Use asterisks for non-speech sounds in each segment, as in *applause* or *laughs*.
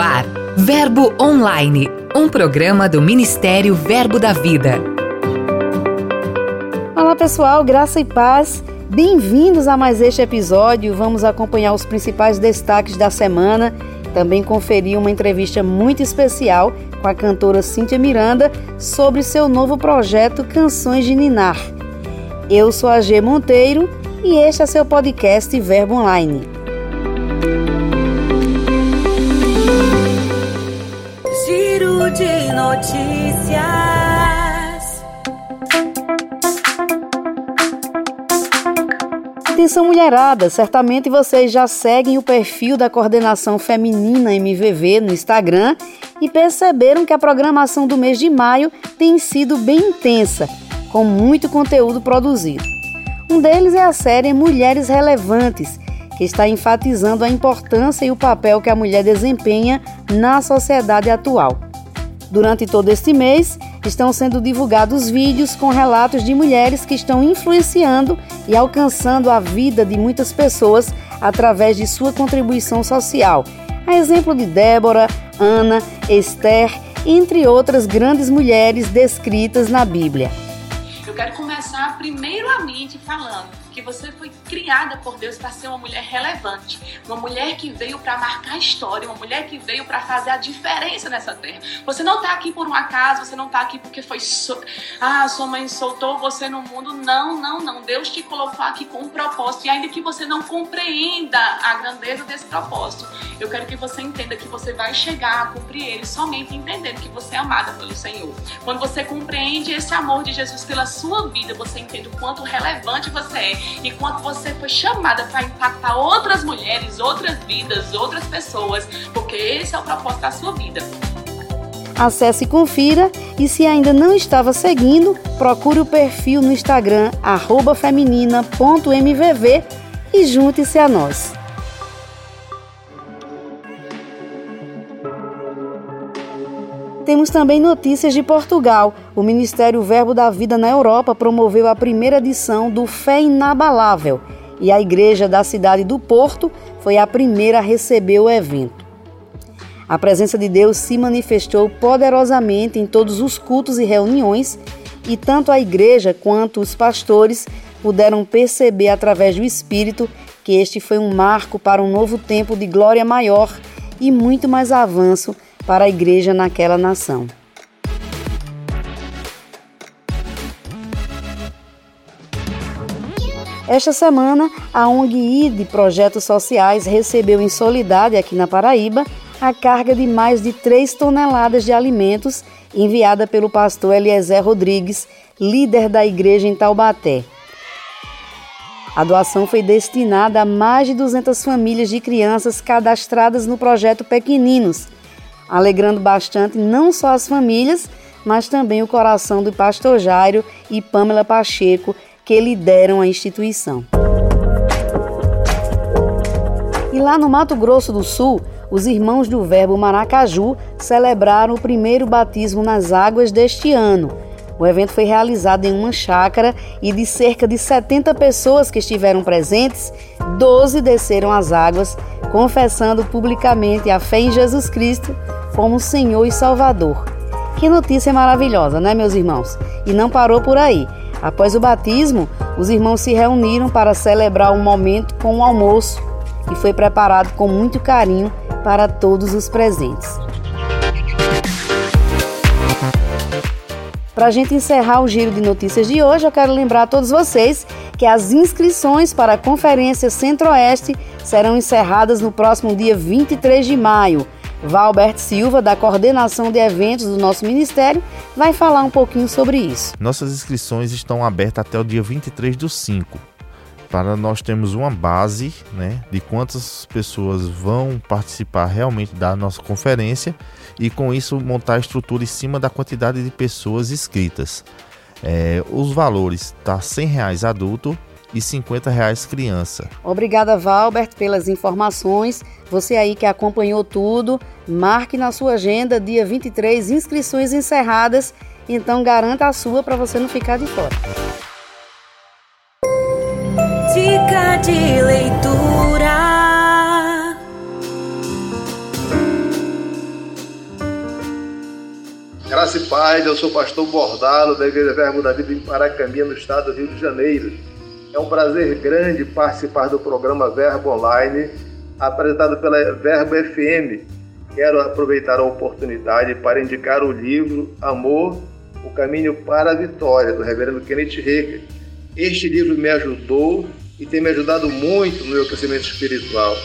ar, Verbo Online, um programa do Ministério Verbo da Vida. Olá pessoal, graça e paz. Bem-vindos a mais este episódio. Vamos acompanhar os principais destaques da semana. Também conferir uma entrevista muito especial com a cantora Cíntia Miranda sobre seu novo projeto Canções de Ninar. Eu sou a G Monteiro e este é seu podcast Verbo Online. Notícias. Atenção, mulherada! Certamente vocês já seguem o perfil da Coordenação Feminina MVV no Instagram e perceberam que a programação do mês de maio tem sido bem intensa, com muito conteúdo produzido. Um deles é a série Mulheres Relevantes, que está enfatizando a importância e o papel que a mulher desempenha na sociedade atual. Durante todo este mês, estão sendo divulgados vídeos com relatos de mulheres que estão influenciando e alcançando a vida de muitas pessoas através de sua contribuição social. A exemplo de Débora, Ana, Esther, entre outras grandes mulheres descritas na Bíblia. Eu quero começar primeiramente falando que você foi criada por Deus para ser uma mulher relevante, uma mulher que veio para marcar história, uma mulher que veio para fazer a diferença nessa terra. Você não está aqui por um acaso, você não está aqui porque foi so... ah, sua mãe soltou você no mundo. Não, não, não. Deus te colocou aqui com um propósito e ainda que você não compreenda a grandeza desse propósito, eu quero que você entenda que você vai chegar a cumprir ele somente entendendo que você é amada pelo Senhor. Quando você compreende esse amor de Jesus pela sua vida, você entende o quanto relevante você é e quanto você foi chamada para impactar outras mulheres, outras vidas, outras pessoas, porque esse é o propósito da sua vida. Acesse e confira e se ainda não estava seguindo, procure o perfil no Instagram feminina.mvv e junte-se a nós. Temos também notícias de Portugal. O Ministério Verbo da Vida na Europa promoveu a primeira edição do Fé Inabalável e a igreja da cidade do Porto foi a primeira a receber o evento. A presença de Deus se manifestou poderosamente em todos os cultos e reuniões, e tanto a igreja quanto os pastores puderam perceber através do Espírito que este foi um marco para um novo tempo de glória maior e muito mais avanço para a igreja naquela nação. Esta semana, a ONG ID Projetos Sociais recebeu em Solidade, aqui na Paraíba, a carga de mais de 3 toneladas de alimentos enviada pelo pastor Eliezer Rodrigues, líder da igreja em Taubaté. A doação foi destinada a mais de 200 famílias de crianças cadastradas no projeto Pequeninos, alegrando bastante não só as famílias, mas também o coração do pastor Jairo e Pamela Pacheco, que lideram a instituição. E lá no Mato Grosso do Sul, os irmãos do Verbo Maracaju celebraram o primeiro batismo nas águas deste ano. O evento foi realizado em uma chácara e de cerca de 70 pessoas que estiveram presentes, 12 desceram as águas, confessando publicamente a fé em Jesus Cristo como Senhor e Salvador. Que notícia maravilhosa, né, meus irmãos? E não parou por aí. Após o batismo, os irmãos se reuniram para celebrar o um momento com o um almoço e foi preparado com muito carinho para todos os presentes. Para a gente encerrar o giro de notícias de hoje, eu quero lembrar a todos vocês que as inscrições para a Conferência Centro-Oeste serão encerradas no próximo dia 23 de maio. Valbert Silva, da coordenação de eventos do nosso ministério, vai falar um pouquinho sobre isso. Nossas inscrições estão abertas até o dia 23 do 5. Para nós termos uma base né, de quantas pessoas vão participar realmente da nossa conferência e com isso montar a estrutura em cima da quantidade de pessoas inscritas. É, os valores tá 100 reais adulto e 50 reais criança. Obrigada, Valbert, pelas informações. Você aí que acompanhou tudo, marque na sua agenda dia 23 inscrições encerradas, então garanta a sua para você não ficar de fora. De leitura. Graça e paz, eu sou pastor Bordalo da Igreja Verbo da Vida em Paracambi, no estado do Rio de Janeiro. É um prazer grande participar do programa Verbo Online, apresentado pela Verbo FM. Quero aproveitar a oportunidade para indicar o livro Amor, o Caminho para a Vitória, do reverendo Kenneth Reagan. Este livro me ajudou e tem me ajudado muito no meu crescimento espiritual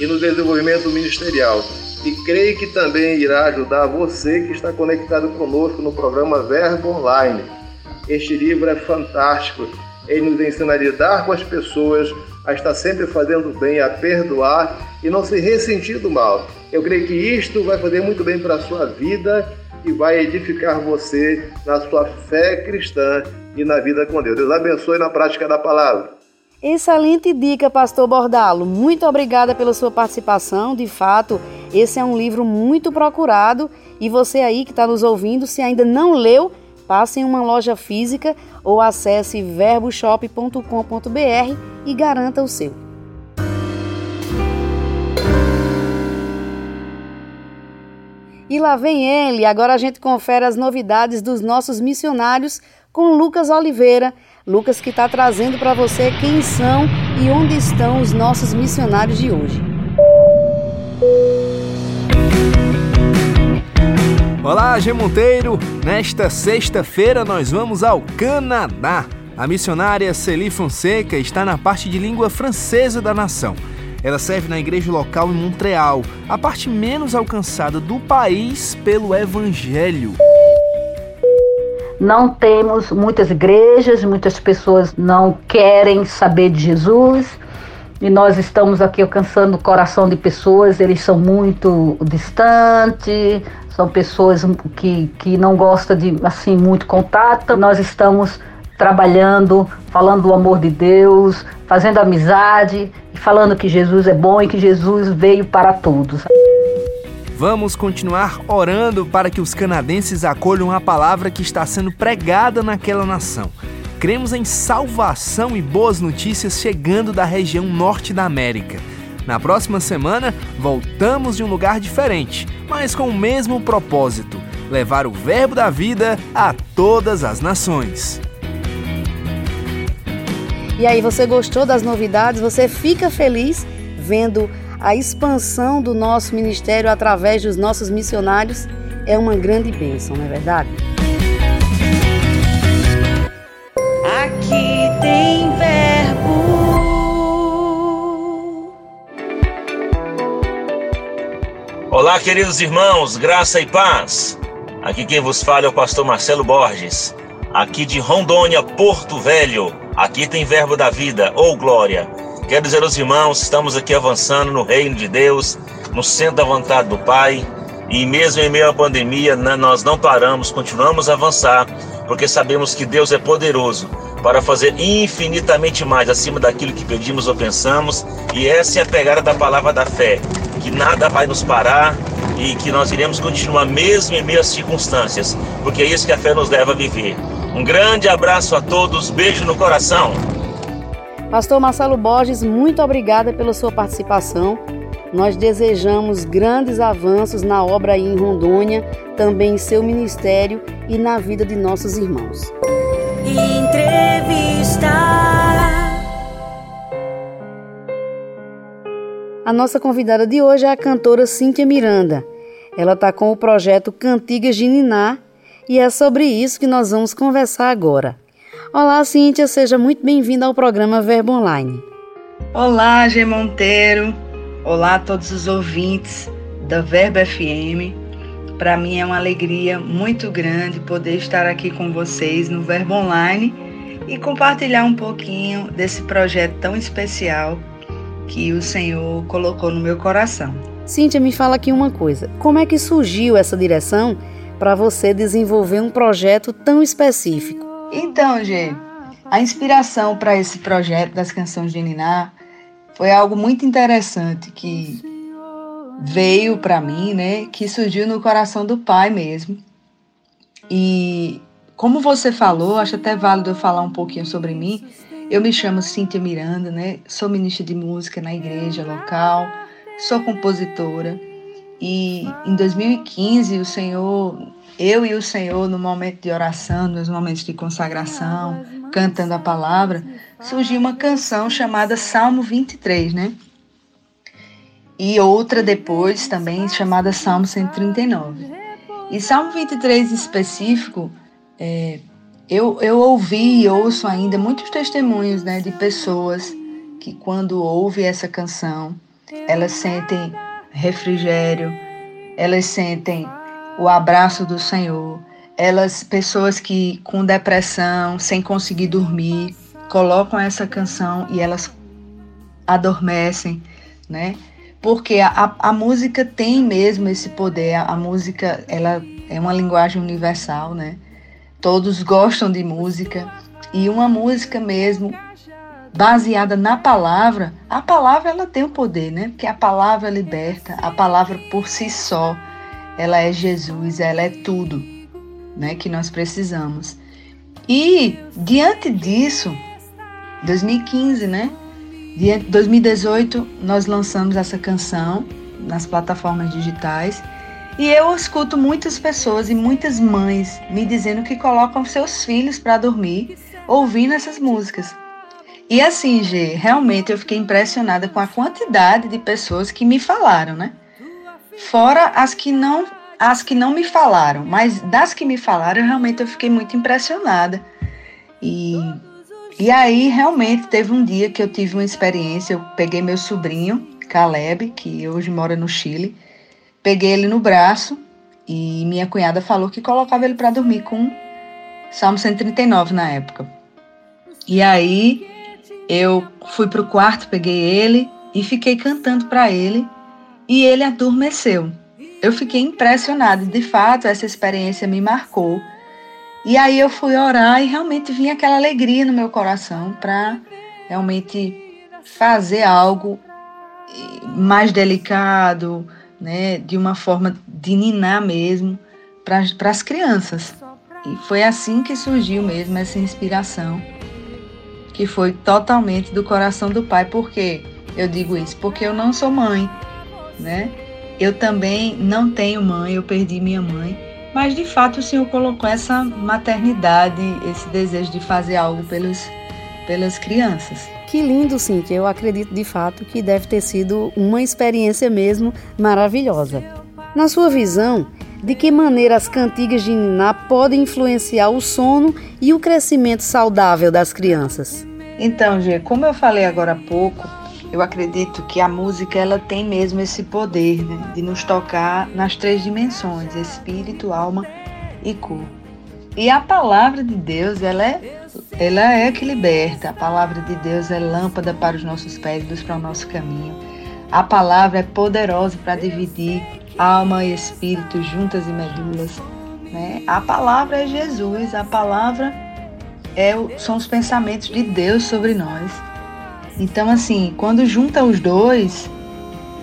e no desenvolvimento ministerial. E creio que também irá ajudar você que está conectado conosco no programa Verbo Online. Este livro é fantástico. Ele nos ensina a lidar com as pessoas, a estar sempre fazendo bem, a perdoar e não se ressentir do mal. Eu creio que isto vai fazer muito bem para a sua vida e vai edificar você na sua fé cristã e na vida com Deus. Deus abençoe na prática da palavra. Excelente dica, Pastor Bordalo. Muito obrigada pela sua participação. De fato, esse é um livro muito procurado e você aí que está nos ouvindo, se ainda não leu, passe em uma loja física ou acesse verboshop.com.br e garanta o seu. E lá vem ele, agora a gente confere as novidades dos nossos missionários com Lucas Oliveira Lucas que está trazendo para você quem são e onde estão os nossos missionários de hoje. Olá, G Monteiro! Nesta sexta-feira nós vamos ao Canadá. A missionária Celi Fonseca está na parte de língua francesa da nação. Ela serve na igreja local em Montreal, a parte menos alcançada do país pelo evangelho. Não temos muitas igrejas, muitas pessoas não querem saber de Jesus. E nós estamos aqui alcançando o coração de pessoas, eles são muito distantes, são pessoas que, que não gostam de assim muito contato. Nós estamos trabalhando, falando do amor de Deus, fazendo amizade, falando que Jesus é bom e que Jesus veio para todos. Vamos continuar orando para que os canadenses acolham a palavra que está sendo pregada naquela nação. Cremos em salvação e boas notícias chegando da região norte da América. Na próxima semana, voltamos de um lugar diferente, mas com o mesmo propósito: levar o Verbo da vida a todas as nações. E aí, você gostou das novidades? Você fica feliz vendo a expansão do nosso ministério através dos nossos missionários é uma grande bênção, não é verdade? Aqui tem verbo. Olá, queridos irmãos, graça e paz. Aqui quem vos fala é o pastor Marcelo Borges, aqui de Rondônia, Porto Velho. Aqui tem verbo da vida, ou oh glória. Quero dizer aos irmãos, estamos aqui avançando no reino de Deus, no centro da vontade do Pai, e mesmo em meio à pandemia, nós não paramos, continuamos a avançar, porque sabemos que Deus é poderoso para fazer infinitamente mais acima daquilo que pedimos ou pensamos, e essa é a pegada da palavra da fé, que nada vai nos parar e que nós iremos continuar mesmo em meio às circunstâncias, porque é isso que a fé nos leva a viver. Um grande abraço a todos, beijo no coração. Pastor Marcelo Borges, muito obrigada pela sua participação. Nós desejamos grandes avanços na obra aí em Rondônia, também em seu ministério e na vida de nossos irmãos. Entrevista. A nossa convidada de hoje é a cantora Cíntia Miranda. Ela está com o projeto Cantigas de Niná e é sobre isso que nós vamos conversar agora. Olá, Cíntia, seja muito bem-vinda ao programa Verbo Online. Olá, G Monteiro. Olá a todos os ouvintes da Verbo FM. Para mim é uma alegria muito grande poder estar aqui com vocês no Verbo Online e compartilhar um pouquinho desse projeto tão especial que o Senhor colocou no meu coração. Cíntia, me fala aqui uma coisa. Como é que surgiu essa direção para você desenvolver um projeto tão específico? Então, Gê, a inspiração para esse projeto das canções de Niná foi algo muito interessante que veio para mim, né? Que surgiu no coração do pai mesmo. E como você falou, acho até válido eu falar um pouquinho sobre mim. Eu me chamo Cíntia Miranda, né? Sou ministra de música na igreja local, sou compositora E em 2015, o Senhor, eu e o Senhor, no momento de oração, nos momentos de consagração, cantando a palavra, surgiu uma canção chamada Salmo 23, né? E outra depois também chamada Salmo 139. E Salmo 23 em específico, é, eu, eu ouvi e ouço ainda muitos testemunhos né, de pessoas que quando ouvem essa canção, elas sentem refrigério, elas sentem o abraço do Senhor, elas pessoas que com depressão, sem conseguir dormir, colocam essa canção e elas adormecem, né? Porque a, a música tem mesmo esse poder, a, música ela é uma linguagem universal, né? Todos gostam de música e uma música mesmo baseada na palavra, a palavra ela tem o poder, né? Porque a palavra liberta, a palavra por si só, ela é Jesus, ela é tudo, né, que nós precisamos. E diante disso, 2015, né? 2018 nós lançamos essa canção nas plataformas digitais e eu escuto muitas pessoas e muitas mães me dizendo que colocam seus filhos para dormir ouvindo essas músicas. E assim, G, realmente eu fiquei impressionada com a quantidade de pessoas que me falaram, né? Fora as que não as que não me falaram, mas das que me falaram, realmente eu fiquei muito impressionada. E e aí, realmente, teve um dia que eu tive uma experiência. Eu peguei meu sobrinho, Caleb, que hoje mora no Chile, peguei ele no braço e minha cunhada falou que colocava ele para dormir com Salmo 139 na época. E aí, eu fui para o quarto, peguei ele e fiquei cantando para ele e ele adormeceu. Eu fiquei impressionada, de fato, essa experiência me marcou e aí eu fui orar e realmente vinha aquela alegria no meu coração para realmente fazer algo mais delicado, né, de uma forma de ninar mesmo para as crianças. E foi assim que surgiu mesmo essa inspiração, que foi totalmente do coração do Pai. Por quê? Eu digo isso porque eu não sou mãe, né? Eu também não tenho mãe, eu perdi minha mãe. Mas de fato o Senhor colocou essa maternidade, esse desejo de fazer algo pelos, pelas crianças. Que lindo, Cíntia. Eu acredito de fato que deve ter sido uma experiência mesmo maravilhosa. Na sua visão, de que maneira as cantigas de Niná podem influenciar o sono e o crescimento saudável das crianças? Então, Gê, como eu falei agora há pouco, eu acredito que a música ela tem mesmo esse poder né, de nos tocar nas três dimensões, espírito, alma e corpo. E a palavra de Deus, ela é, ela é que liberta. A palavra de Deus é lâmpada para os nossos pés, luz para o nosso caminho. A palavra é poderosa para dividir alma e espírito juntas e medulas. Né? A palavra é Jesus, a palavra é, são os pensamentos de Deus sobre nós. Então, assim, quando junta os dois,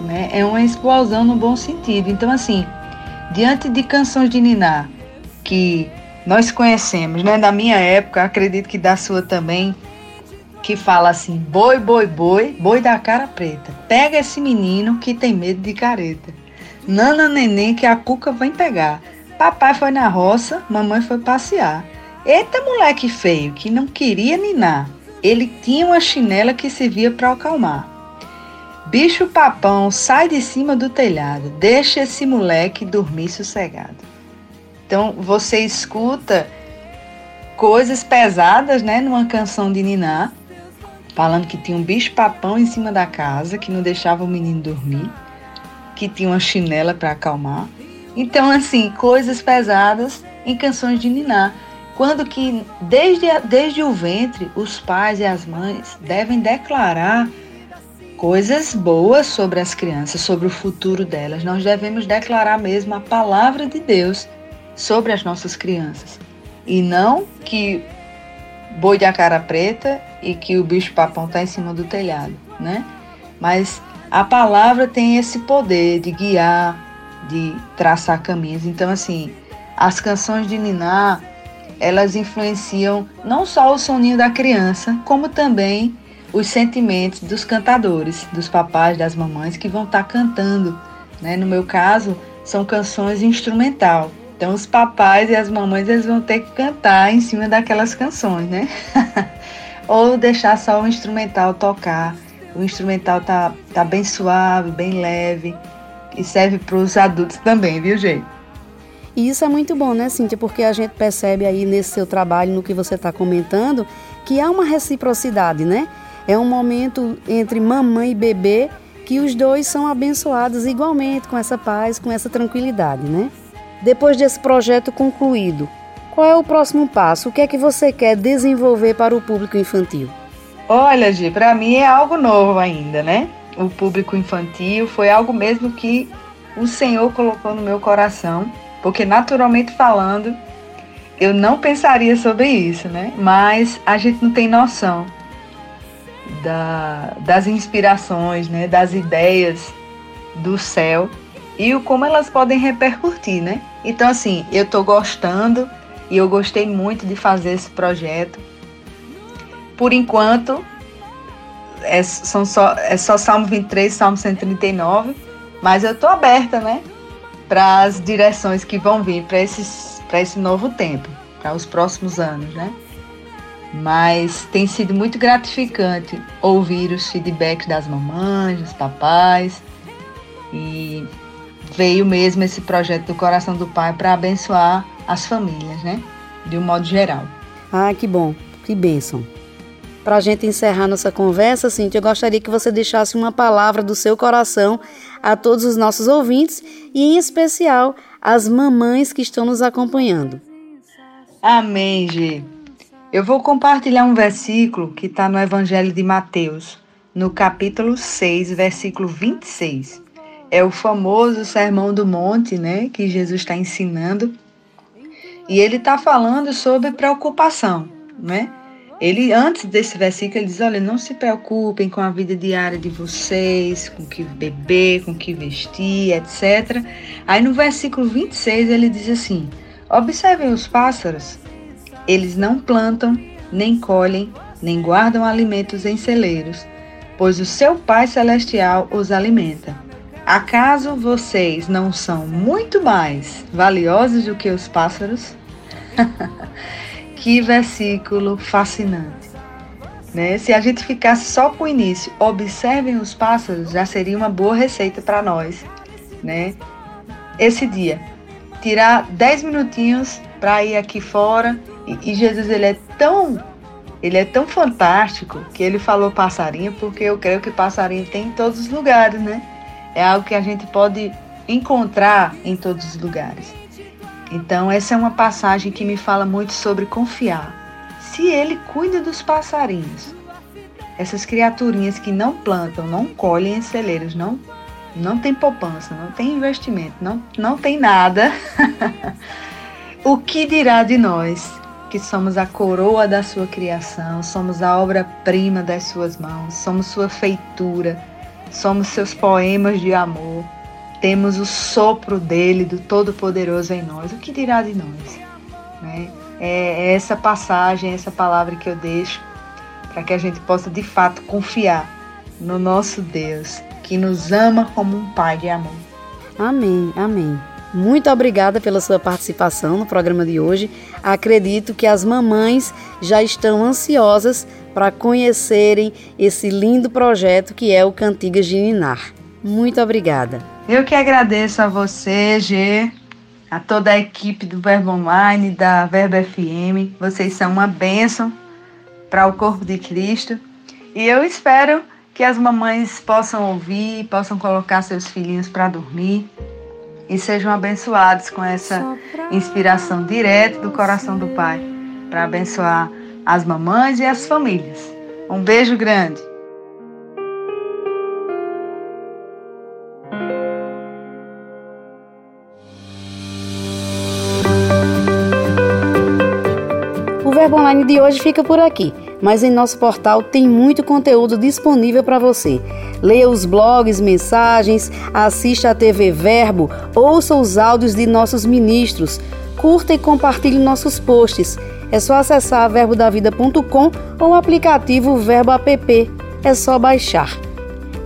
né, é uma explosão no bom sentido. Então, assim, diante de canções de Niná que nós conhecemos, né, da minha época, acredito que da sua também, que fala assim: boi, boi, boi, boi da cara preta. Pega esse menino que tem medo de careta. Nana neném que a cuca vem pegar. Papai foi na roça, mamãe foi passear. Eita moleque feio que não queria ninar. Ele tinha uma chinela que servia para acalmar. Bicho papão, sai de cima do telhado, deixa esse moleque dormir sossegado. Então você escuta coisas pesadas, né, numa canção de Niná, falando que tinha um bicho papão em cima da casa que não deixava o menino dormir, que tinha uma chinela para acalmar. Então assim, coisas pesadas em canções de Niná. Quando que desde, desde o ventre os pais e as mães devem declarar coisas boas sobre as crianças, sobre o futuro delas. Nós devemos declarar mesmo a palavra de Deus sobre as nossas crianças. E não que boi de a cara preta e que o bicho papão está em cima do telhado, né? Mas a palavra tem esse poder de guiar, de traçar caminhos. Então, assim, as canções de Niná elas influenciam não só o soninho da criança, como também os sentimentos dos cantadores, dos papais, das mamães que vão estar tá cantando Né? No meu caso, são canções instrumental. Então os papais e as mamães eles vão ter que cantar em cima daquelas canções, né? *laughs* Ou deixar só o instrumental tocar. O instrumental tá, tá bem suave, bem leve e serve para os adultos também, viu, gente? E isso é muito bom, né, Cíntia? Porque a gente percebe aí nesse seu trabalho, no que você está comentando, que há uma reciprocidade, né? É um momento entre mamãe e bebê que os dois são abençoados igualmente com essa paz, com essa tranquilidade, né? Depois desse projeto concluído, qual é o próximo passo? O que é que você quer desenvolver para o público infantil? Olha, Gi, para mim é algo novo ainda, né? O público infantil foi algo mesmo que o Senhor colocou no meu coração, porque naturalmente falando, eu não pensaria sobre isso, né? Mas a gente não tem noção da, das inspirações, né? Das ideias do céu e o como elas podem repercutir, né? Então, assim, eu estou gostando e eu gostei muito de fazer esse projeto. Por enquanto, é, são só, é só Salmo 23, Salmo 139, mas eu estou aberta, né? Para as direções que vão vir para esse novo tempo, para os próximos anos, né? Mas tem sido muito gratificante ouvir os feedbacks das mamães, dos papais e veio mesmo esse projeto do Coração do Pai para abençoar as famílias, né? De um modo geral. Ah, que bom, que bênção. Para a gente encerrar nossa conversa, Cintia, eu gostaria que você deixasse uma palavra do seu coração a todos os nossos ouvintes e, em especial, às mamães que estão nos acompanhando. Amém, Gê. Eu vou compartilhar um versículo que está no Evangelho de Mateus, no capítulo 6, versículo 26 é o famoso Sermão do Monte, né, que Jesus está ensinando. E ele está falando sobre preocupação, né? Ele, antes desse versículo, ele diz: Olha, não se preocupem com a vida diária de vocês, com o que beber, com o que vestir, etc. Aí no versículo 26 ele diz assim: Observem os pássaros. Eles não plantam, nem colhem, nem guardam alimentos em celeiros, pois o seu Pai Celestial os alimenta. Acaso vocês não são muito mais valiosos do que os pássaros? *laughs* que versículo fascinante. Né? Se a gente ficasse só com o início, observem os pássaros, já seria uma boa receita para nós. Né? Esse dia, tirar 10 minutinhos para ir aqui fora. E, e Jesus ele é tão ele é tão fantástico que ele falou passarinho, porque eu creio que passarinho tem em todos os lugares, né? é algo que a gente pode encontrar em todos os lugares. Então, essa é uma passagem que me fala muito sobre confiar. Se ele cuida dos passarinhos, essas criaturinhas que não plantam, não colhem em celeiros, não, não tem poupança, não tem investimento, não, não tem nada, *laughs* o que dirá de nós, que somos a coroa da sua criação, somos a obra-prima das suas mãos, somos sua feitura somos seus poemas de amor, temos o sopro dele, do Todo-Poderoso em nós. O que dirá de nós? Né? É essa passagem, essa palavra que eu deixo para que a gente possa de fato confiar no nosso Deus, que nos ama como um Pai de amor. Amém, amém. Muito obrigada pela sua participação no programa de hoje. Acredito que as mamães já estão ansiosas para conhecerem esse lindo projeto que é o Cantigas de. Muito obrigada. Eu que agradeço a você, G, a toda a equipe do Verbo Online, da Verbo FM. Vocês são uma bênção para o corpo de Cristo. E eu espero que as mamães possam ouvir, possam colocar seus filhinhos para dormir e sejam abençoados com essa inspiração direta do coração do Pai para abençoar as mamães e as famílias. Um beijo grande. Verbo Online de hoje fica por aqui, mas em nosso portal tem muito conteúdo disponível para você. Leia os blogs, mensagens, assista a TV Verbo, ouça os áudios de nossos ministros, curta e compartilhe nossos posts é só acessar verbodavida.com ou o aplicativo Verbo App. É só baixar.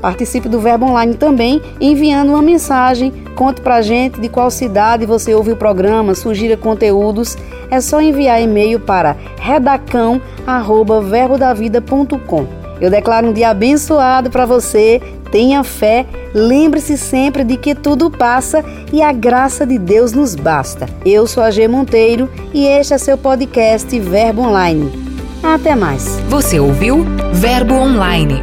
Participe do Verbo Online também, enviando uma mensagem. Conte pra gente de qual cidade você ouve o programa, sugira conteúdos. É só enviar e-mail para redacão@verbodavida.com. Eu declaro um dia abençoado para você. Tenha fé, lembre-se sempre de que tudo passa e a graça de Deus nos basta. Eu sou a G Monteiro e este é seu podcast Verbo Online. Até mais. Você ouviu Verbo Online,